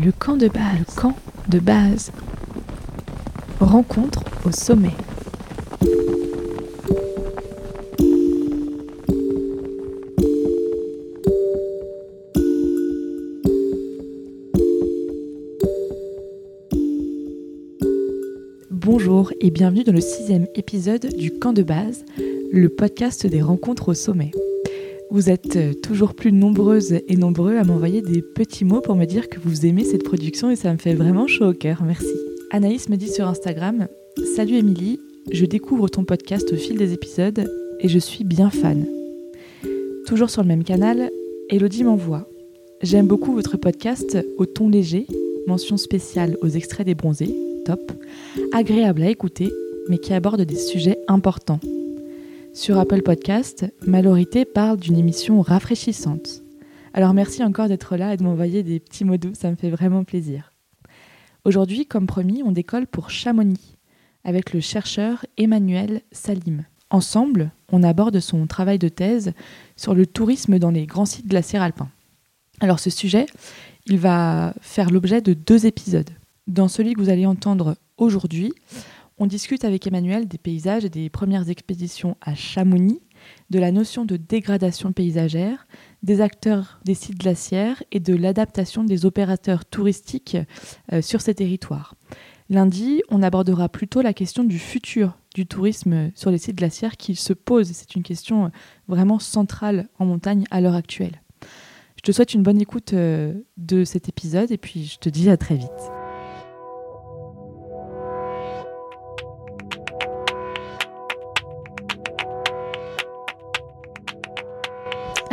Le camp de base. Le camp de base. Rencontre au sommet. Bonjour et bienvenue dans le sixième épisode du camp de base, le podcast des rencontres au sommet. Vous êtes euh, toujours plus nombreuses et nombreux à m'envoyer des petits mots pour me dire que vous aimez cette production et ça me fait vraiment chaud au cœur. Merci. Anaïs me dit sur Instagram Salut Émilie, je découvre ton podcast au fil des épisodes et je suis bien fan. Toujours sur le même canal, Elodie m'envoie J'aime beaucoup votre podcast au ton léger, mention spéciale aux extraits des bronzés, top, agréable à écouter, mais qui aborde des sujets importants. Sur Apple Podcast, Malorité parle d'une émission rafraîchissante. Alors merci encore d'être là et de m'envoyer des petits mots doux, ça me fait vraiment plaisir. Aujourd'hui, comme promis, on décolle pour Chamonix avec le chercheur Emmanuel Salim. Ensemble, on aborde son travail de thèse sur le tourisme dans les grands sites glaciaires alpins. Alors ce sujet, il va faire l'objet de deux épisodes. Dans celui que vous allez entendre aujourd'hui, on discute avec Emmanuel des paysages et des premières expéditions à Chamonix, de la notion de dégradation paysagère, des acteurs des sites glaciaires et de l'adaptation des opérateurs touristiques euh, sur ces territoires. Lundi, on abordera plutôt la question du futur du tourisme sur les sites glaciaires qui se pose. C'est une question euh, vraiment centrale en montagne à l'heure actuelle. Je te souhaite une bonne écoute euh, de cet épisode et puis je te dis à très vite.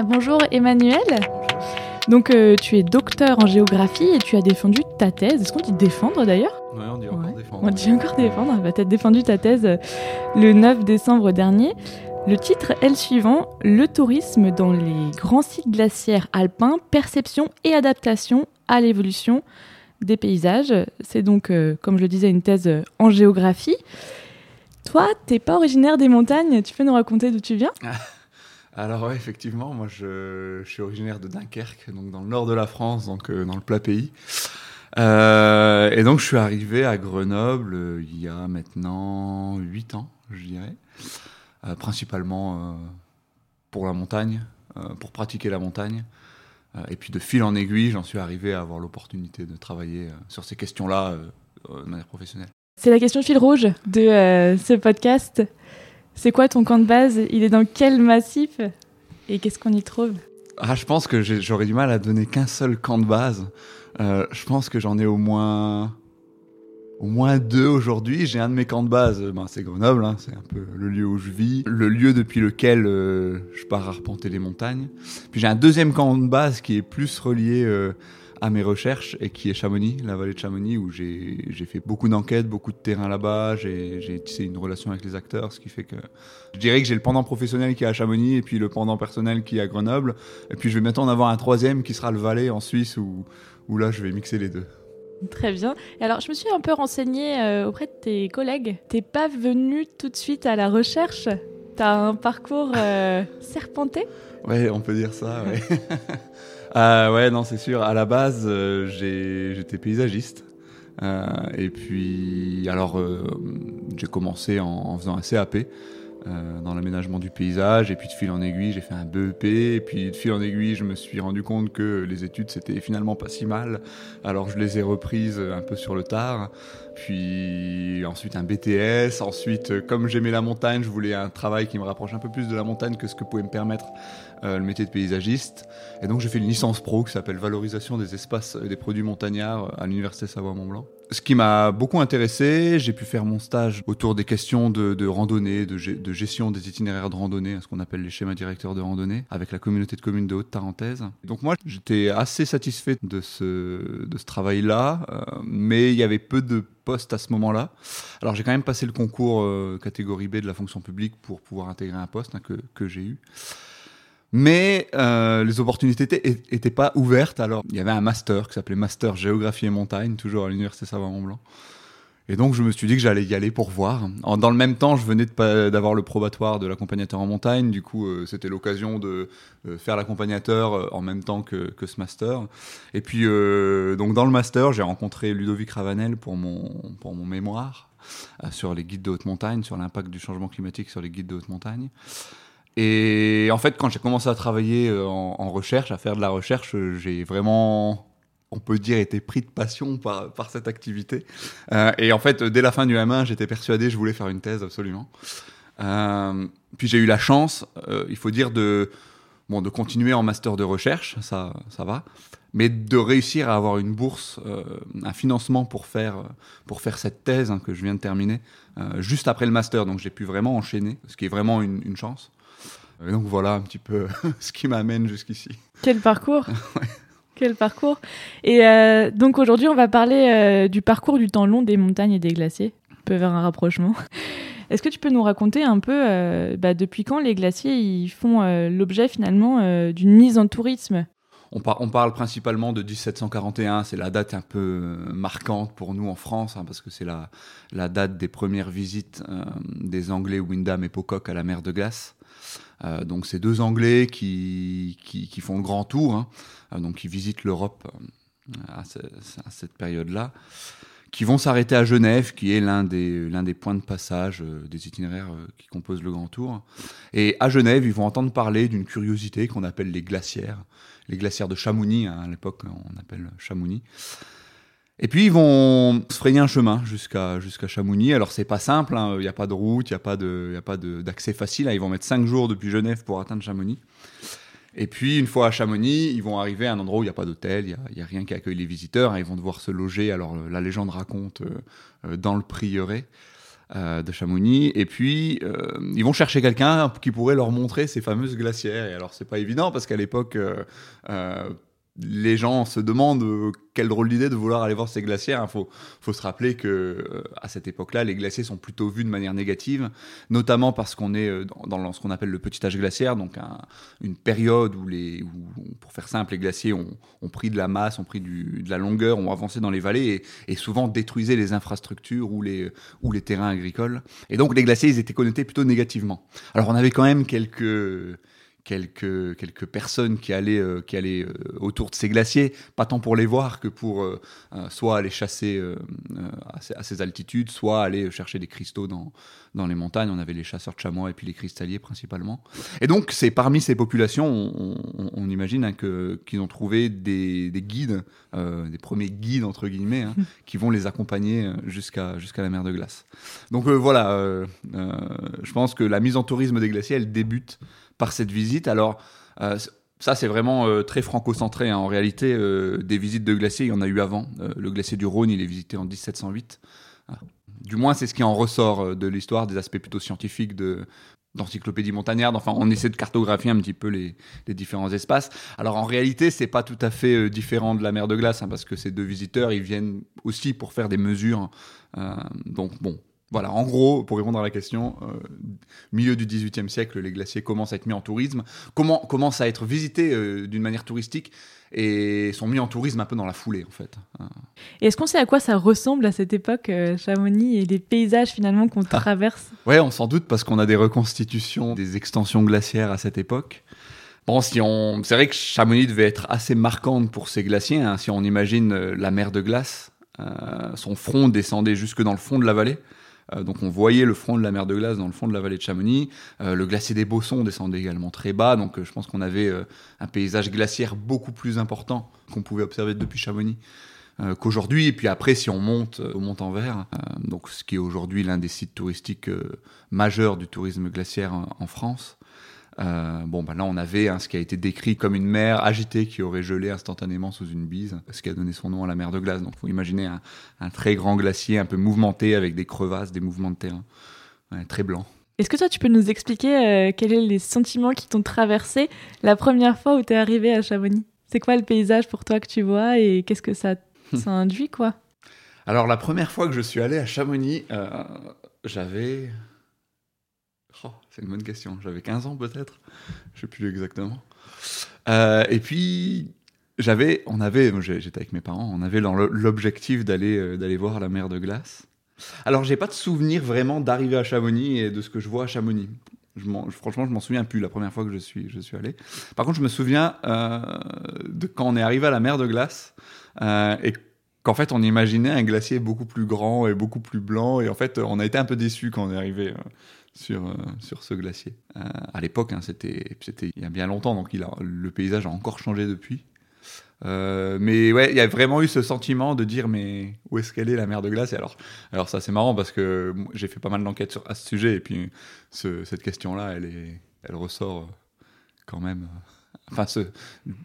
Bonjour Emmanuel. Donc euh, tu es docteur en géographie et tu as défendu ta thèse. Est-ce qu'on dit défendre d'ailleurs? Oui, on dit encore défendre. On dit encore défendre. Bah, tu as défendu ta thèse euh, le 9 décembre dernier. Le titre est le suivant Le tourisme dans les grands sites glaciaires alpins, perception et adaptation à l'évolution des paysages. C'est donc, euh, comme je le disais, une thèse en géographie. Toi, t'es pas originaire des montagnes, tu peux nous raconter d'où tu viens? Alors effectivement, moi je, suis originaire de Dunkerque, donc dans le nord de la France, donc euh, dans le plat pays. Euh, et donc je suis arrivé à Grenoble euh, il y a maintenant 8 ans, je dirais, principalement pour la montagne, pour pratiquer la montagne. et puis de fil en aiguille, j'en suis arrivé à avoir l'opportunité de travailler sur ces questions-là de manière professionnelle. C'est la question fil rouge de ce podcast. C'est quoi ton camp de base? Il est dans quel massif? Et qu'est-ce qu'on y trouve? Ah, Je pense que j'aurais du mal à donner qu'un seul camp de base. Euh, je pense que j'en ai au moins au moins deux aujourd'hui. J'ai un de mes camps de base, ben, c'est Grenoble, hein, c'est un peu le lieu où je vis, le lieu depuis lequel euh, je pars arpenter les montagnes. Puis j'ai un deuxième camp de base qui est plus relié euh, à mes recherches et qui est Chamonix, la vallée de Chamonix, où j'ai fait beaucoup d'enquêtes, beaucoup de terrain là-bas, j'ai tissé une relation avec les acteurs, ce qui fait que je dirais que j'ai le pendant professionnel qui est à Chamonix et puis le pendant personnel qui est à Grenoble. Et puis je vais bientôt en avoir un troisième qui sera le Valais en Suisse, où, où là je vais mixer les deux. Très bien. Alors, je me suis un peu renseignée euh, auprès de tes collègues. T'es pas venu tout de suite à la recherche? T'as un parcours euh, serpenté? Ouais, on peut dire ça, ouais. Euh, ouais, non, c'est sûr. À la base, euh, j'étais paysagiste. Euh, et puis, alors, j'ai commencé en, en, faisant un CAP dans l'aménagement du paysage. Et puis, de fil en aiguille, j'ai fait un BEP. Et puis, de fil en aiguille, je me suis rendu compte que les études, c'était finalement pas si mal. Alors, je les ai reprises un peu sur le tard. Puis, ensuite, un BTS. Ensuite, comme j'aimais la montagne, je voulais un travail qui me rapproche un peu plus de la montagne que ce que pouvait me permettre euh, le métier de paysagiste. Et donc j'ai fait une licence pro qui s'appelle Valorisation des espaces des produits montagnards à l'Université Savoie-Mont-Blanc. Ce qui m'a beaucoup intéressé, j'ai pu faire mon stage autour des questions de, randonnée, de, gestion des itinéraires de randonnée, ce qu'on appelle les schémas directeurs de randonnée, avec la communauté de communes de Haute-Tarentaise. Donc moi, j'étais assez satisfait de ce, de ce travail-là, euh, mais il y avait peu de postes à ce moment-là. Alors j'ai quand même passé le concours euh, catégorie B de la fonction publique pour pouvoir intégrer un poste hein, que, que j'ai eu. Mais euh, les opportunités n'étaient pas ouvertes. Alors, il y avait un master qui s'appelait Master Géographie et Montagne, toujours à l'Université Savoie-Mont-Blanc. Et donc je me suis dit que j'allais y aller pour voir. dans le même temps, je venais d'avoir le probatoire de l'accompagnateur en montagne, du coup euh, c'était l'occasion de euh, faire l'accompagnateur euh, en même temps que, ce master. Et puis donc dans le master, j'ai rencontré Ludovic Ravanel pour mon, pour mon mémoire sur les guides de haute montagne, sur l'impact du changement climatique sur les guides de haute montagne. Et en fait, quand j'ai commencé à travailler en recherche, à faire de la recherche, j'ai vraiment on peut dire, été pris de passion par, par cette activité. Euh, et en fait, dès la fin du M1, j'étais persuadé, je voulais faire une thèse absolument. Euh, puis j'ai eu la chance, euh, il faut dire, de, bon, de continuer en master de recherche, ça, ça va, mais de réussir à avoir une bourse, un financement pour faire, pour faire cette thèse hein, que je viens de terminer, juste après le master. Donc j'ai pu vraiment enchaîner, ce qui est vraiment une, une chance. Et donc voilà un petit peu ce qui m'amène jusqu'ici. Quel parcours? Quel parcours Et euh, donc aujourd'hui, on va parler euh, du parcours du temps long des montagnes et des glaciers. On peut faire un rapprochement. Est-ce que tu peux nous raconter un peu euh, bah, depuis quand les glaciers font l'objet finalement d'une mise en tourisme? On, on, parle principalement de 1741, c'est la date un peu marquante pour nous en France, hein, parce que c'est la, la, date des premières visites des Anglais Windham et Pocock à la mer de glace. Euh, donc c'est deux Anglais qui, qui, font le grand tour, hein. euh, donc qui visitent l'Europe euh, à, cette période-là, qui vont s'arrêter à Genève, qui est l'un des, des points de passage des itinéraires qui composent le grand tour. Et à Genève, ils vont entendre parler d'une curiosité qu'on appelle les glacières, les glacières de Chamonix, hein, à l'époque on appelle Chamonix. Et puis ils vont se frayer un chemin jusqu'à jusqu'à Chamonix. Alors c'est pas simple, hein. il n'y a pas de route, il n'y a pas d'accès facile. Hein. Ils vont mettre cinq jours depuis Genève pour atteindre Chamonix. Et puis une fois à Chamonix, ils vont arriver à un endroit où il n'y a pas d'hôtel, il n'y a, rien qui accueille les visiteurs. Hein. Ils vont devoir se loger. Alors la légende raconte euh, euh, dans le prieuré. Euh, de Chamonix et puis ils vont chercher quelqu'un qui pourrait leur montrer ces fameuses glacières et alors c'est pas évident parce qu'à l'époque les gens se demandent euh, quelle drôle d'idée de vouloir aller voir ces glaciers. Il faut, se rappeler que euh, à cette époque-là, les glaciers sont plutôt vus de manière négative, notamment parce qu'on est euh, dans, ce qu'on appelle le petit âge glaciaire, donc une période où, pour faire simple, les glaciers ont, pris de la masse, ont pris de la longueur, ont avancé dans les vallées et, souvent détruisaient les infrastructures ou les, ou les terrains agricoles. Et donc les glaciers, ils étaient connotés plutôt négativement. Alors on avait quand même quelques quelques, quelques personnes qui allaient, euh, qui allaient euh, autour de ces glaciers, pas tant pour les voir que pour euh, soit aller chasser à, ces, altitudes, soit aller chercher des cristaux dans, dans les montagnes. On avait les chasseurs de chamois et puis les cristalliers principalement. Et donc, c'est parmi ces populations, on, imagine hein, que, qu'ils ont trouvé des, des guides, des premiers guides entre guillemets, hein, qui vont les accompagner jusqu'à, jusqu'à la mer de glace. Donc voilà, je pense que la mise en tourisme des glaciers, elle débute par cette visite. Alors, euh, ça, c'est vraiment euh, très franco-centré. Hein. En réalité, euh, des visites de glaciers, il y en a eu avant. le glacier du Rhône, il est visité en 1708. Ah. Du moins, c'est ce qui en ressort de l'histoire, des aspects plutôt scientifiques de, d'encyclopédie montagnarde. Enfin, on essaie de cartographier un petit peu les, différents espaces. Alors, en réalité, c'est pas tout à fait différent de la mer de glace, hein, parce que ces deux visiteurs, ils viennent aussi pour faire des mesures. donc, bon, voilà, en gros, pour répondre à la question, euh, milieu du XVIIIe siècle, les glaciers commencent à être mis en tourisme, comment, commencent à être visités euh, d'une manière touristique et sont mis en tourisme un peu dans la foulée, en fait. Est-ce qu'on sait à quoi ça ressemble à cette époque, euh, Chamonix, et les paysages finalement qu'on ah. traverse? Ouais, on s'en doute parce qu'on a des reconstitutions des extensions glaciaires à cette époque. Bon, si on, c'est vrai que Chamonix devait être assez marquante pour ces glaciers. Hein. si on imagine la mer de glace, son front descendait jusque dans le fond de la vallée. Euh, donc on voyait le front de la mer de glace dans le fond de la vallée de Chamonix. Euh, le glacier des Bossons descendait également très bas, donc euh, je pense qu'on avait un paysage glaciaire beaucoup plus important qu'on pouvait observer depuis Chamonix. qu'aujourd'hui. Et puis après, si on monte au Mont-en-Vert, donc ce qui est aujourd'hui l'un des sites touristiques majeurs du tourisme glaciaire en France, euh, bon, bah là, on avait hein, ce qui a été décrit comme une mer agitée qui aurait gelé instantanément sous une bise, ce qui a donné son nom à la mer de glace. Donc, faut imaginer un, très grand glacier un peu mouvementé avec des crevasses, des mouvements de terrain, très blanc. Est-ce que toi, tu peux nous expliquer euh, quels sont les sentiments qui t'ont traversé la première fois où tu es arrivé à Chamonix? C'est quoi le paysage pour toi que tu vois et qu'est-ce que ça, ça induit, quoi? Alors, la première fois que je suis allé à Chamonix, euh, j'avais Oh, c'est une bonne question. J'avais 15 ans peut-être. Je sais plus exactement. Euh, et puis, j'avais, on avait, j'étais avec mes parents, on avait l'objectif d'aller euh, d'aller voir la mer de glace. Alors, j'ai pas de souvenir vraiment d'arriver à Chamonix et de ce que je vois à Chamonix. Franchement, je m'en souviens plus la première fois que je suis, je suis allé. Par contre, je me souviens euh, de quand on est arrivé à la mer de glace et qu'en fait, on imaginait un glacier beaucoup plus grand et beaucoup plus blanc. Et en fait, on a été un peu déçus quand on est arrivé euh, sur, sur ce glacier. à l'époque, hein, c'était il y a bien longtemps, donc le paysage a encore changé depuis. Euh, mais ouais, il y a vraiment eu ce sentiment de dire mais où est-ce qu'elle est la mer de glace? Et alors, alors ça c'est marrant parce que j'ai fait pas mal d'enquêtes à ce sujet et puis cette question-là, elle elle ressort quand même. Enfin,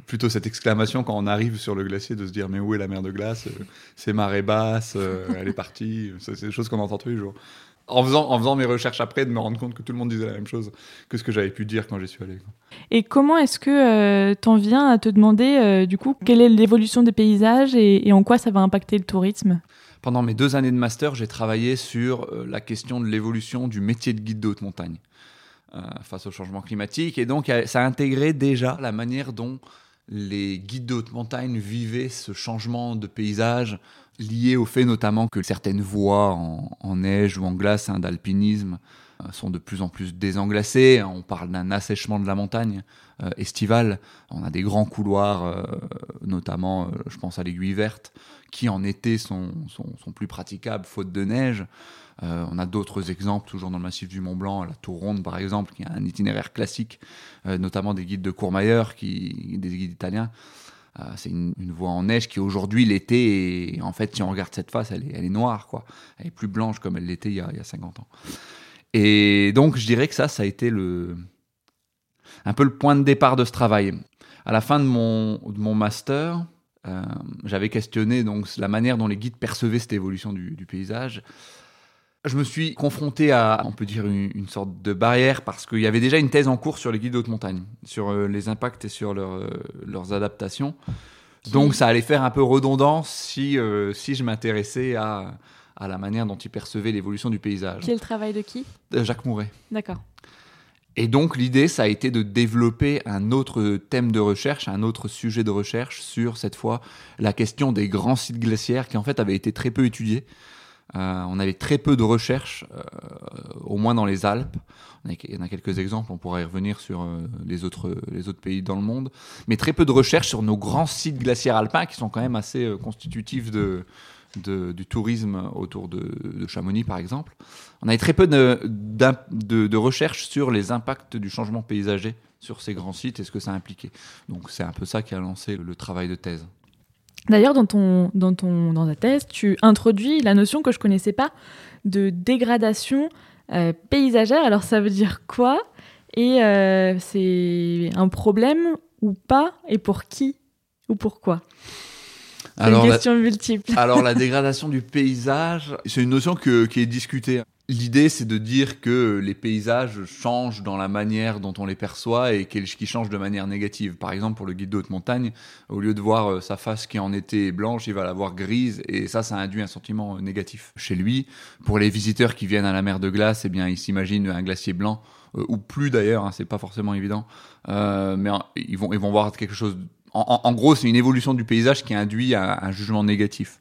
plutôt cette exclamation quand on arrive sur le glacier de se dire mais où est la mer de glace? C'est marée basse, euh, elle est partie. C'est des choses qu'on entend tous les jours en faisant, en faisant mes recherches après, de me rendre compte que tout le monde disait la même chose que ce que j'avais pu dire quand j'y suis allé. Et comment est-ce que euh, t'en viens à te demander, euh, du coup, quelle est l'évolution des paysages et, en quoi ça va impacter le tourisme? Pendant mes deux années de master, j'ai travaillé sur euh, la question de l'évolution du métier de guide de haute montagne face au changement climatique. Et donc, ça a intégré déjà la manière dont les guides de haute montagne vivaient ce changement de paysage lié au fait notamment que certaines voies en, neige ou en glace hein, d'alpinisme euh, sont de plus en plus désenglacées. On parle d'un assèchement de la montagne euh, estivale. On a des grands couloirs, euh, notamment, je pense à l'aiguille verte, qui en été sont, plus praticables faute de neige. on a d'autres exemples, toujours dans le massif du Mont Blanc, la Tour Ronde par exemple, qui a un itinéraire classique, notamment des guides de Courmayeur, qui, des guides italiens, c'est une, voie en neige qui aujourd'hui l'été, en fait, si on regarde cette face, elle est, noire, quoi. Elle est plus blanche comme elle l'était il, y a, il y a 50 ans. Et donc, je dirais que ça, ça a été le, un peu le point de départ de ce travail. À la fin de mon, de mon master, euh, j'avais questionné donc la manière dont les guides percevaient cette évolution du paysage. Je me suis confronté à, on peut dire, une, sorte de barrière parce qu'il y avait déjà une thèse en cours sur les guides haute montagne, sur euh, les impacts et sur euh, leurs adaptations. Donc ça allait faire un peu redondant si, euh, si je m'intéressais à, à la manière dont ils percevaient l'évolution du paysage. Quel travail de qui? Jacques Mouret. D'accord. Et donc l'idée, ça a été de développer un autre thème de recherche, un autre sujet de recherche sur cette fois la question des grands sites glaciaires qui en fait avaient été très peu étudiés. Euh, on avait très peu de recherches, euh, au moins dans les Alpes. Il y en a quelques exemples, on pourra y revenir sur euh, les, autres, pays dans le monde. Mais très peu de recherches sur nos grands sites glaciaires alpins qui sont quand même assez constitutifs de, du tourisme autour de, Chamonix, par exemple. On avait très peu de, de, recherches sur les impacts du changement paysager sur ces grands sites et ce que ça impliquait. Donc c'est un peu ça qui a lancé le travail de thèse. D'ailleurs, dans, ton, dans, ton, dans ta thèse, tu introduis la notion que je connaissais pas de dégradation euh, paysagère. Alors, ça veut dire quoi? Et euh, c'est un problème ou pas? Et pour qui? Ou pourquoi c'est une question multiple. Alors, la dégradation du paysage, c'est une notion que, qui est discutée. L'idée, c'est de dire que les paysages changent dans la manière dont on les perçoit et qu'ils changent de manière négative. Par exemple, pour le guide de haute montagne, au lieu de voir euh, sa face qui en été blanche, il va la voir grise et ça, ça induit un sentiment euh, négatif chez lui. Pour les visiteurs qui viennent à la mer de glace, eh bien, ils s'imaginent un glacier blanc euh, ou plus d'ailleurs, hein, c'est pas forcément évident, mais ils vont ils vont voir quelque chose. En, gros, c'est une évolution du paysage qui induit un jugement négatif.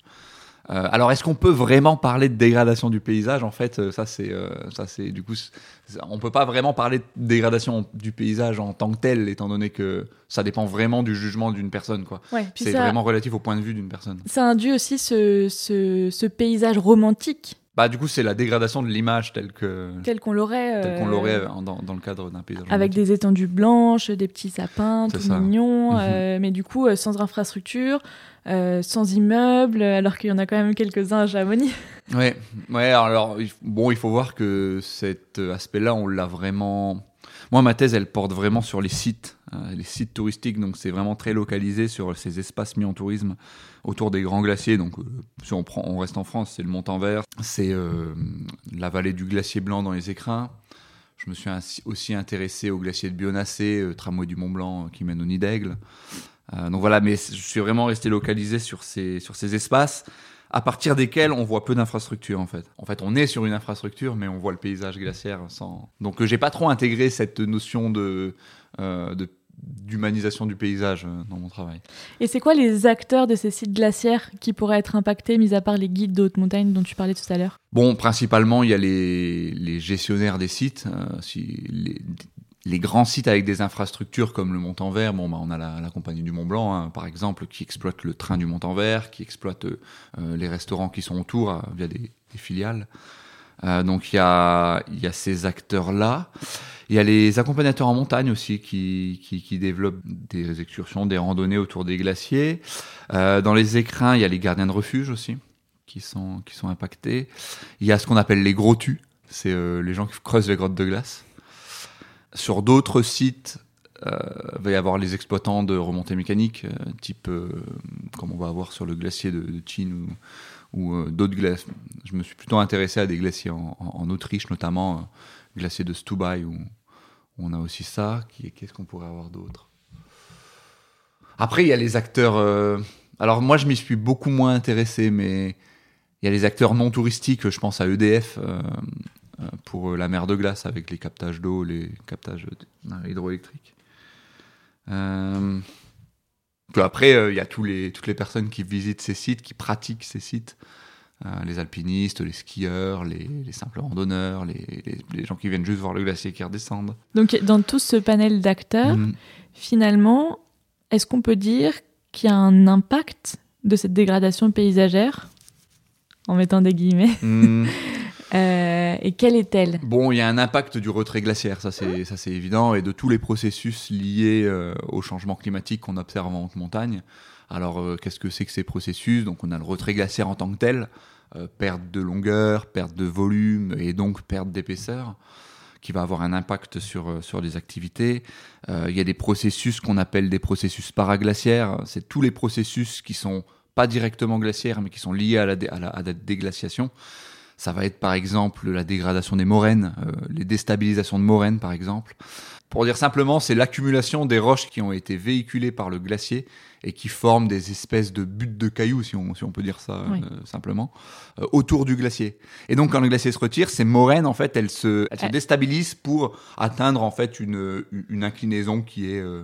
Euh, alors, est-ce qu'on peut vraiment parler de dégradation du paysage? En fait, euh, ça c'est, euh, ça c'est du coup, on peut pas vraiment parler de dégradation du paysage en tant que tel, étant donné que ça dépend vraiment du jugement d'une personne, quoi. c'est vraiment relatif au point de vue d'une personne. Ça induit aussi ce, ce, paysage romantique. Bah, du coup, c'est la dégradation de l'image telle que telle qu'on l'aurait telle qu'on l'aurait dans, dans, le cadre d'un paysage avec des étendues blanches, des petits sapins, tout mignons, mhm. mais du coup sans infrastructure, euh, sans immeuble, alors qu'il y en a quand même quelques-uns à Chamonix. Ouais, ouais. Alors bon, il faut voir que cet aspect-là, on l'a vraiment. Moi, ma thèse, elle porte vraiment sur les sites, euh, les sites touristiques. Donc, c'est vraiment très localisé sur ces espaces mis en tourisme autour des grands glaciers. Donc, euh, si on prend, on reste en France, c'est le Mont-en-Vert, c'est la vallée du glacier blanc dans les Écrins. Je me suis aussi intéressé au glacier de Bionacé, tramway du Mont Blanc qui mène au Nid d'Aigle. Euh, donc voilà, mais je suis vraiment resté localisé sur ces, sur ces espaces à partir desquels on voit peu d'infrastructures en fait. En fait, on est sur une infrastructure, mais on voit le paysage glaciaire sans. Donc, euh, j'ai pas trop intégré cette notion de, euh, de d'humanisation du paysage euh, dans mon travail. Et c'est quoi les acteurs de ces sites glaciaires qui pourraient être impactés, mis à part les guides de haute montagne dont tu parlais tout à l'heure? Bon, principalement, il y a les, les gestionnaires des sites. Euh, si les, les, grands sites avec des infrastructures comme le Mont-en-Vert, bon, bah, on a la, compagnie du Mont Blanc, hein, par exemple, qui exploite le train du Mont-en-Vert, qui exploite euh, les restaurants qui sont autour euh, via des, filiales. Euh, donc il y a, ces acteurs-là. Il y a les accompagnateurs en montagne aussi qui, qui, développent des excursions, des randonnées autour des glaciers. Euh, dans les écrins, il y a les gardiens de refuge aussi qui sont, qui sont impactés. Il y a ce qu'on appelle les gros tus, c'est euh, les gens qui creusent les grottes de glace. Sur d'autres sites, euh, il va y avoir les exploitants de remontées mécaniques, euh, type euh, comme on va avoir sur le glacier de, de Chin ou, euh, d'autres glaces. Je me suis plutôt intéressé à des glaciers en, Autriche, notamment euh, glacier de Stubai, où, on a aussi ça. Qu'est-ce qu'on pourrait avoir d'autre? Après, il y a les acteurs. Euh, alors moi, je m'y suis beaucoup moins intéressé, mais il y a les acteurs non touristiques. Je pense à EDF euh, pour la mer de glace avec les captages d'eau, les captages hydroélectriques. Euh, après, il euh, y a tous les, toutes les personnes qui visitent ces sites, qui pratiquent ces sites. Euh, les alpinistes, les skieurs, les, les simples randonneurs, les, les, les, gens qui viennent juste voir le glacier qui redescendent. Donc dans tout ce panel d'acteurs, mmh. finalement, est-ce qu'on peut dire qu'il y a un impact de cette dégradation paysagère? En mettant des guillemets mmh. Euh, Et quelle est-elle? Bon, il y a un impact du retrait glaciaire, ça c'est ça c'est évident, et de tous les processus liés euh, au changement climatique qu'on observe en haute montagne. Alors, euh, qu'est-ce que c'est que ces processus? Donc, on a le retrait glaciaire en tant que tel, perte de longueur, perte de volume et donc perte d'épaisseur, qui va avoir un impact sur, sur les activités. Il y a des processus qu'on appelle des processus paraglaciaires. C'est tous les processus qui sont pas directement glaciaires, mais qui sont liés à la déglaciation. Ça va être par exemple la dégradation des moraines, euh, les déstabilisations de moraines par exemple. Pour dire simplement, c'est l'accumulation des roches qui ont été véhiculées par le glacier et qui forment des espèces de buttes de cailloux, si on, si on peut dire ça oui. euh, simplement, euh, autour du glacier. Et donc, quand le glacier se retire, ces moraines, en fait, elles se, elles se déstabilisent pour atteindre en fait une, une inclinaison qui est euh, euh,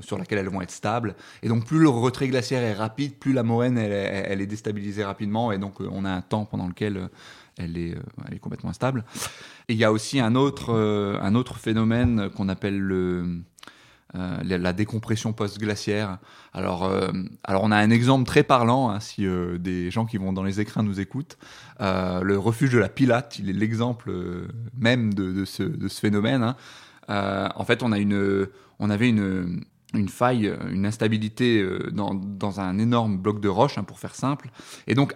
sur laquelle elles vont être stables. Et donc, plus le retrait glaciaire est rapide, plus la moraine elle, est déstabilisée rapidement, et donc euh, on a un temps pendant lequel euh, elle est, complètement instable. Il y a aussi un autre, un autre phénomène qu'on appelle le euh, la décompression post-glaciaire. Alors, euh, alors, on a un exemple très parlant, hein, si euh, des gens qui vont dans les écrins nous écoutent. Euh, le refuge de la Pilate, il est l'exemple même de, de, ce, de, ce, phénomène. Hein. En fait, on, avait une, faille, une instabilité dans, dans, un énorme bloc de roche, hein, pour faire simple. Et donc,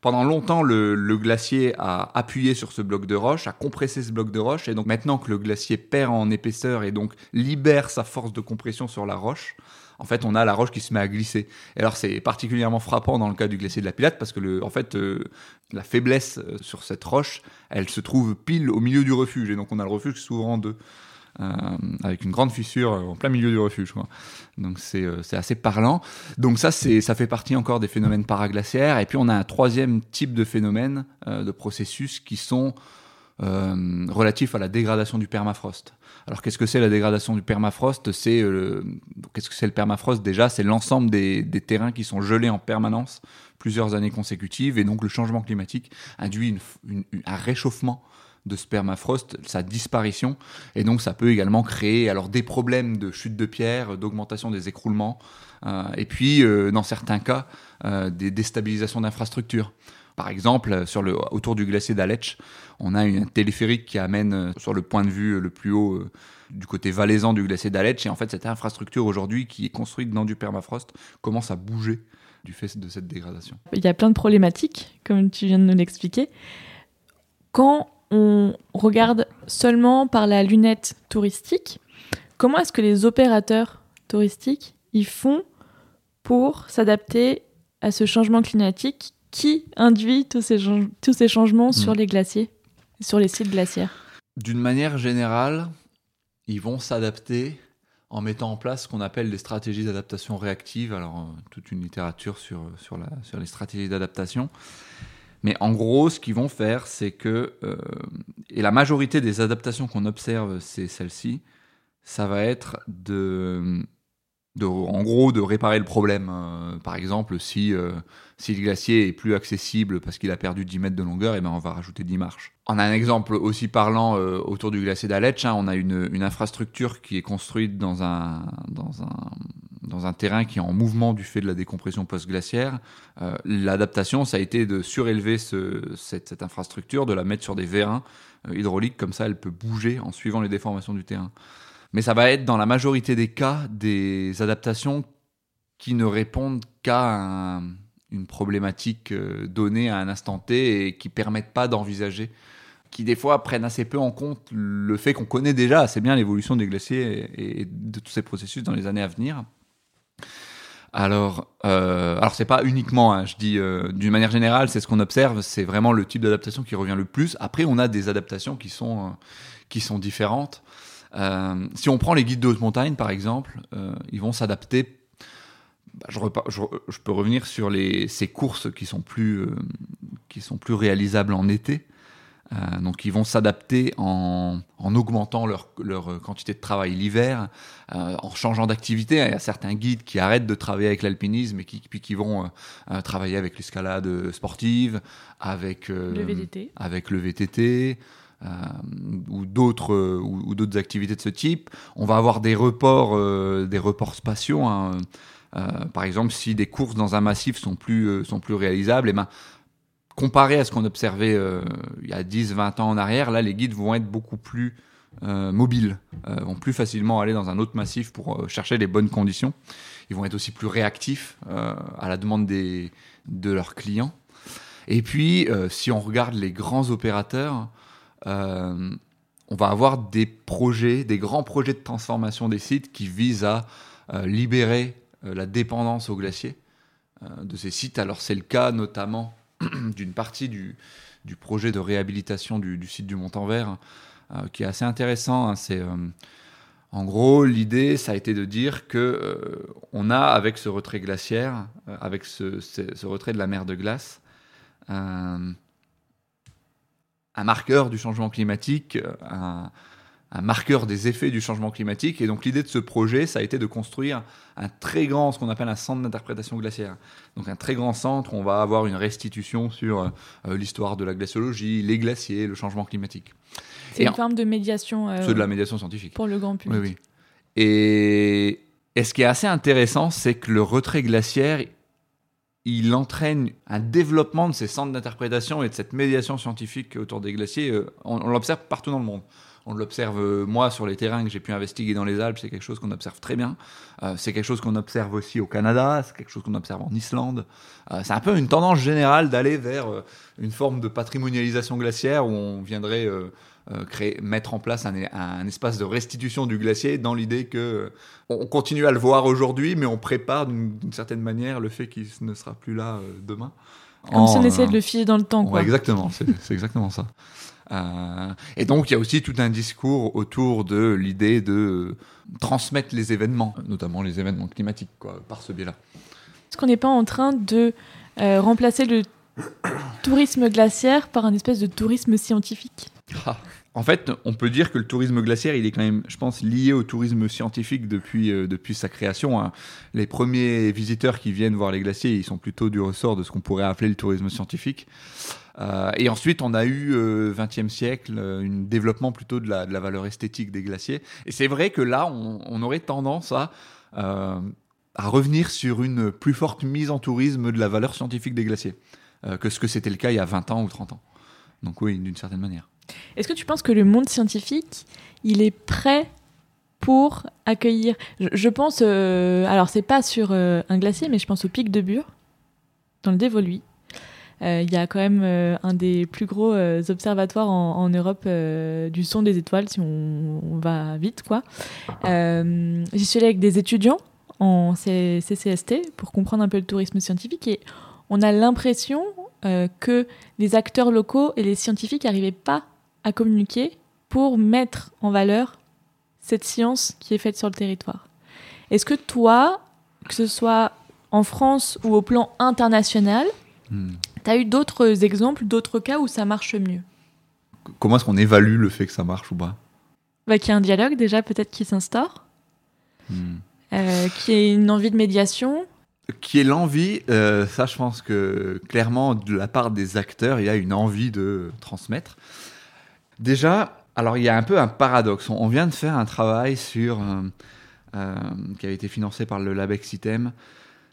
pendant longtemps, le, glacier a appuyé sur ce bloc de roche, a compressé ce bloc de roche. Et donc, maintenant que le glacier perd en épaisseur et donc libère sa force de compression sur la roche, en fait, on a la roche qui se met à glisser. Et alors, c'est particulièrement frappant dans le cas du glacier de la Pilate parce que, en fait, euh, la faiblesse sur cette roche, elle se trouve pile au milieu du refuge. Et donc, on a le refuge s'ouvrant en deux. Euh, avec une grande fissure en plein milieu du refuge. Donc c'est euh, assez parlant. Donc ça, ça fait partie encore des phénomènes paraglaciaires. Et puis on a un troisième type de phénomène, euh, de processus qui sont euh, relatifs à la dégradation du permafrost. Alors qu'est-ce que c'est la dégradation du permafrost? C'est euh, qu'est-ce que c'est le permafrost? Déjà, c'est l'ensemble des, terrains qui sont gelés en permanence plusieurs années consécutives, et donc le changement climatique induit un réchauffement de ce permafrost, sa disparition, et donc ça peut également créer alors des problèmes de chute de pierre, d'augmentation des écroulements, euh, et puis euh, dans certains cas euh, des déstabilisations d'infrastructures. Par exemple, sur le, autour du glacier d'Aletsch, on a un téléphérique qui amène sur le point de vue le plus haut du côté valaisan du glacier d'Aletsch, et en fait cette infrastructure aujourd'hui qui est construite dans du permafrost commence à bouger du fait de cette dégradation. Il y a plein de problématiques, comme tu viens de nous l'expliquer. Quand on regarde seulement par la lunette touristique, comment est-ce que les opérateurs touristiques y font pour s'adapter à ce changement climatique qui induit tous ces, tous ces changements mmh. sur les glaciers, sur les sites glaciaires? D'une manière générale, ils vont s'adapter en mettant en place ce qu'on appelle des stratégies d'adaptation réactive. Alors, euh, toute une littérature sur, sur, la, sur les stratégies d'adaptation. Mais en gros, ce qu'ils vont faire, c'est que, euh, et la majorité des adaptations qu'on observe, c'est celle-ci, ça va être de, en gros, de réparer le problème. Euh, par exemple, si, euh, si le glacier est plus accessible parce qu'il a perdu 10 mètres de longueur, et eh ben on va rajouter 10 marches. On a un exemple aussi parlant autour du glacier d'Aletsch. Hein, on a une, une, infrastructure qui est construite dans un, dans un, dans un terrain qui est en mouvement du fait de la décompression post-glaciaire. L'adaptation, ça a été de surélever ce, cette, infrastructure, de la mettre sur des vérins hydrauliques, comme ça elle peut bouger en suivant les déformations du terrain. Mais ça va être dans la majorité des cas des adaptations qui ne répondent qu'à une problématique euh, donnée à un instant T et qui permettent pas d'envisager, qui des fois prennent assez peu en compte le fait qu'on connaît déjà assez bien l'évolution des glaciers et, de tous ces processus dans les années à venir. Alors, euh, alors c'est pas uniquement, hein, je dis euh, d'une manière générale, c'est ce qu'on observe, c'est vraiment le type d'adaptation qui revient le plus. Après, on a des adaptations qui sont euh, qui sont différentes. Euh, si on prend les guides de haute montagne, par exemple, ils vont s'adapter. Bah, je, je, peux revenir sur les, ces courses qui sont plus, qui sont plus réalisables en été. Donc, ils vont s'adapter en, en, augmentant leur, leur, quantité de travail l'hiver, en changeant d'activité. Il y a certains guides qui arrêtent de travailler avec l'alpinisme et qui, puis qui vont travailler avec l'escalade sportive, avec le VTT, avec le VTT euh, ou d'autres ou, d'autres activités de ce type. On va avoir des reports, euh, des reports spatiaux. Hein. Euh, par exemple, si des courses dans un massif sont plus, sont plus réalisables, eh ben, comparé à ce qu'on observait il y a 10-20 ans en arrière, là, les guides vont être beaucoup plus mobiles, vont plus facilement aller dans un autre massif pour chercher les bonnes conditions. Ils vont être aussi plus réactifs à la demande des, de leurs clients. Et puis, si on regarde les grands opérateurs, euh, on va avoir des projets, des grands projets de transformation des sites qui visent à euh, libérer euh, la dépendance au glacier de ces sites. Alors c'est le cas notamment d'une partie du, projet de réhabilitation du, site du Montanvert, qui est assez intéressant. Hein. C'est en gros, l'idée, ça a été de dire que on a, avec ce retrait glaciaire, avec ce, retrait de la mer de glace, un marqueur du changement climatique, euh, un, marqueur des effets du changement climatique. Et donc l'idée de ce projet, ça a été de construire un très grand, ce qu'on appelle un centre d'interprétation glaciaire. Donc un très grand centre, où on va avoir une restitution sur euh, l'histoire de la glaciologie, les glaciers, le changement climatique. C'est une forme de médiation. Euh, de la médiation scientifique. Pour le grand public. Oui, oui. Et, et ce qui est assez intéressant, c'est que le retrait glaciaire, il entraîne un développement de ces centres d'interprétation et de cette médiation scientifique autour des glaciers. Euh, on, l'observe partout dans le monde. On l'observe, euh, moi, sur les terrains que j'ai pu investiguer dans les Alpes, c'est quelque chose qu'on observe très bien. Euh, c'est quelque chose qu'on observe aussi au Canada, c'est quelque chose qu'on observe en Islande. c'est un peu une tendance générale d'aller vers une forme de patrimonialisation glaciaire où on viendrait euh, créer, mettre en place un, espace de restitution du glacier dans l'idée que euh, on continue à le voir aujourd'hui, mais on prépare d'une certaine manière le fait qu'il ne sera plus là euh, demain. Comme si on essayait de le filer dans le temps. Quoi. exactement, c'est exactement ça. Et donc il y a aussi tout un discours autour de l'idée de transmettre les événements, notamment les événements climatiques, quoi, par ce biais-là. Est-ce qu'on n'est pas en train de remplacer le tourisme glaciaire par un espèce de tourisme scientifique? Ah. En fait, on peut dire que le tourisme glaciaire, il est quand même, je pense, lié au tourisme scientifique depuis, euh, depuis sa création. Hein. Les premiers visiteurs qui viennent voir les glaciers, ils sont plutôt du ressort de ce qu'on pourrait appeler le tourisme scientifique. Euh, et ensuite, on a eu, euh, 20e siècle, euh, un développement plutôt de la, valeur esthétique des glaciers. Et c'est vrai que là, on, aurait tendance à revenir sur une plus forte mise en tourisme de la valeur scientifique des glaciers que ce que c'était le cas il y a 20 ans ou 30 ans. Donc oui, d'une certaine manière. Est-ce que tu penses que le monde scientifique, il est prêt pour accueillir? Je, pense, euh, alors c'est pas sur euh, un glacier, mais je pense au pic de Bure, dans le Dévoluy. Euh, il y a quand même un des plus gros observatoires en, Europe du son des étoiles, si on, va vite, quoi. J'y suis allée avec des étudiants en CCST pour comprendre un peu le tourisme scientifique et on a l'impression que les acteurs locaux et les scientifiques n'arrivaient pas à communiquer pour mettre en valeur cette science qui est faite sur le territoire. Est-ce que toi, que ce soit en France ou au plan international, hmm. tu as eu d'autres exemples, d'autres cas où ça marche mieux? Comment est-ce qu'on évalue le fait que ça marche ou pas? Bah, Qu'il y ait un dialogue déjà peut-être qui s'instaure, hmm. euh, qu'il y ait une envie de médiation. Qui est l'envie, euh, ça je pense que clairement de la part des acteurs, il y a une envie de transmettre. Déjà, alors il y a un peu un paradoxe. On vient de faire un travail sur euh, qui a été financé par le Labexitem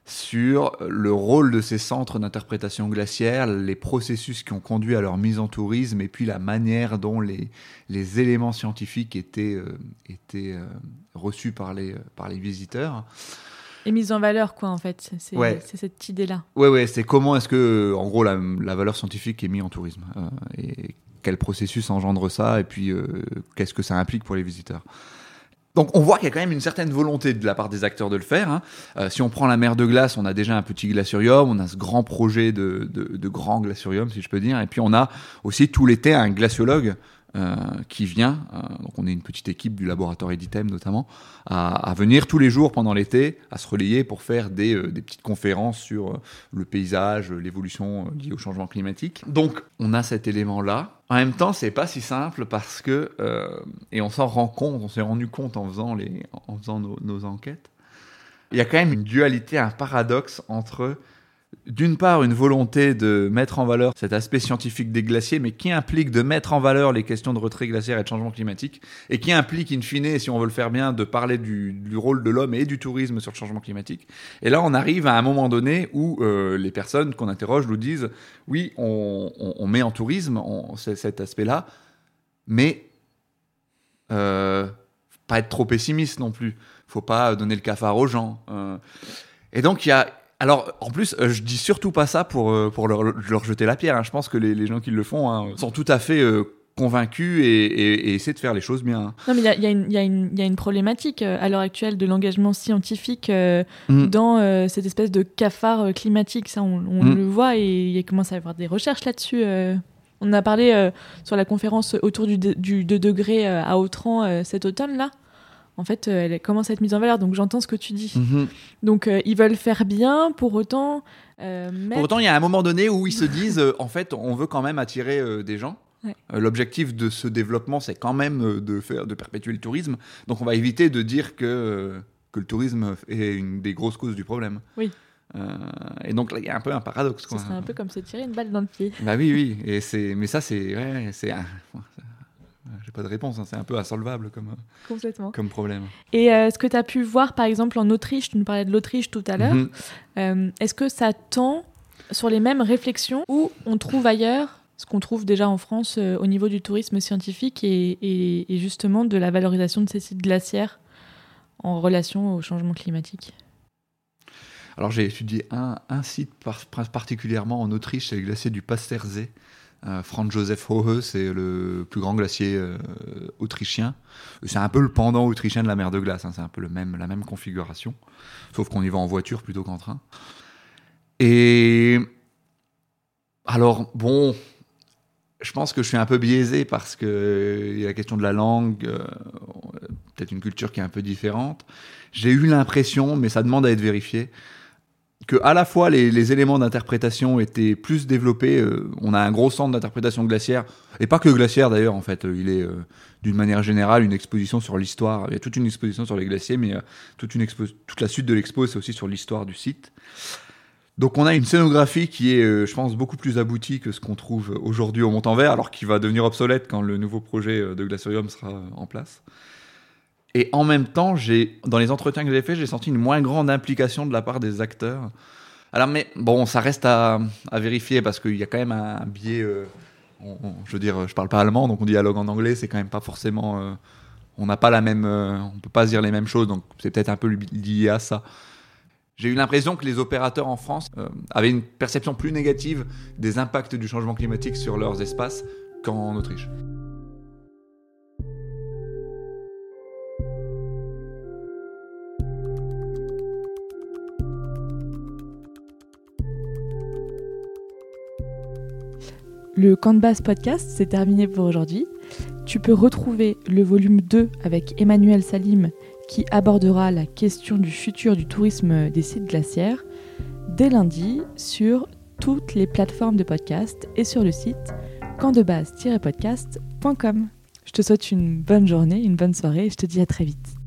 sur le rôle de ces centres d'interprétation glaciaire, les processus qui ont conduit à leur mise en tourisme et puis la manière dont les, les éléments scientifiques étaient, euh, étaient euh, reçus par les, par les visiteurs. Et mise en valeur, quoi, en fait. C'est cette idée-là. Oui, ouais, c'est comment est-ce que, en gros, la, la, valeur scientifique est mise en tourisme euh, et quel processus engendre ça et puis qu'est-ce que ça implique pour les visiteurs. Donc on voit qu'il y a quand même une certaine volonté de la part des acteurs de le faire. Hein. Euh, si on prend la mer de glace, on a déjà un petit glaciarium, on a ce grand projet de, grand glaciarium, si je peux dire, et puis on a aussi tout l'été un glaciologue euh, qui vient, euh, donc on est une petite équipe du laboratoire Editem notamment, à, venir tous les jours pendant l'été, à se relayer pour faire des, euh, petites conférences sur le paysage, l'évolution liée au changement climatique. Donc on a cet élément-là. En même temps, c'est pas si simple parce que, et on s'en rend compte, on s'est rendu compte en faisant, les, en faisant nos enquêtes, il y a quand même une dualité, un paradoxe entre d'une part une volonté de mettre en valeur cet aspect scientifique des glaciers, mais qui implique de mettre en valeur les questions de retrait glaciaire et de changement climatique, et qui implique, in fine, si on veut le faire bien, de parler du, rôle de l'homme et du tourisme sur le changement climatique. Et là, on arrive à un moment donné où euh, les personnes qu'on interroge nous disent, oui, on, met en tourisme cet aspect-là, mais euh, pas être trop pessimiste non plus. Faut pas donner le cafard aux gens. Euh. et donc, il y a alors, en plus, euh, je dis surtout pas ça pour, euh, pour leur, leur jeter la pierre. Hein. Je pense que les, les, gens qui le font hein, sont tout à fait euh, convaincus et, et, et, essaient de faire les choses bien. Non, mais il y a, y, a y, y a, une problématique à l'heure actuelle de l'engagement scientifique mm. dans cette espèce de cafard climatique. Ça, on, on mm. le voit et il commence à y avoir des recherches là-dessus. On a parlé sur la conférence autour du, du 2 degrés à Autran cet automne-là en fait, euh, elle commence à être mise en valeur. Donc j'entends ce que tu dis. Mhm. Donc euh, ils veulent faire bien, pour autant. Euh, pour autant, il y a un moment donné où ils se disent, en fait, on veut quand même attirer des gens. L'objectif de ce développement, c'est quand même de faire, de perpétuer le tourisme. Donc on va éviter de dire que que le tourisme est une des grosses causes du problème. Oui. et donc là, il y a un peu un paradoxe. Ce serait un peu comme se tirer une balle dans le pied. Bah oui, oui. Et c'est, mais ça, c'est, ouais, c'est, j'ai pas de réponse, hein. c'est un peu insolvable comme, comme problème. Et euh, ce que tu as pu voir par exemple en Autriche, tu nous parlais de l'Autriche tout à l'heure, mhm. euh, est-ce que ça tend sur les mêmes réflexions ou on trouve ailleurs ce qu'on trouve déjà en France euh, au niveau du tourisme scientifique et, et, justement de la valorisation de ces sites glaciaires en relation au changement climatique? Alors j'ai étudié un, un site particulièrement en Autriche, c'est le glacier du Pastersee, euh, Franz Josef Hohe, c'est le plus grand glacier euh, autrichien. C'est un peu le pendant autrichien de la mer de glace, hein. c'est un peu le même, la même configuration, sauf qu'on y va en voiture plutôt qu'en train. Et alors, bon, je pense que je suis un peu biaisé parce qu'il y a la question de la langue, euh, peut-être une culture qui est un peu différente. J'ai eu l'impression, mais ça demande à être vérifié, que à la fois les, éléments d'interprétation étaient plus développés. Euh, on a un gros centre d'interprétation glaciaire, et pas que glaciaire d'ailleurs, en fait. Euh, il est euh, d'une manière générale une exposition sur l'histoire. Il y a toute une exposition sur les glaciers, mais toute, la suite de l'expo, c'est aussi sur l'histoire du site. Donc on a une scénographie qui est, je pense, beaucoup plus aboutie que ce qu'on trouve aujourd'hui au Mont-en-Vert, alors qu'il va devenir obsolète quand le nouveau projet de glaciarium sera en place. Et en même temps, j'ai, dans les entretiens que j'ai faits, j'ai senti une moins grande implication de la part des acteurs. Alors, mais bon, ça reste à, vérifier parce qu'il y a quand même un, biais. Euh, je veux dire, je parle pas allemand, donc on dialogue en anglais, c'est quand même pas forcément. Euh, on n'a pas la même. Euh, on peut pas dire les mêmes choses, donc c'est peut-être un peu lié à ça. J'ai eu l'impression que les opérateurs en France avaient une perception plus négative des impacts du changement climatique sur leurs espaces qu'en Autriche. Le base podcast, c'est terminé pour aujourd'hui. Tu peux retrouver le volume 2 avec Emmanuel Salim qui abordera la question du futur du tourisme des sites glaciaires dès lundi sur toutes les plateformes de podcast et sur le site campdebase-podcast.com. Je te souhaite une bonne journée, une bonne soirée et je te dis à très vite.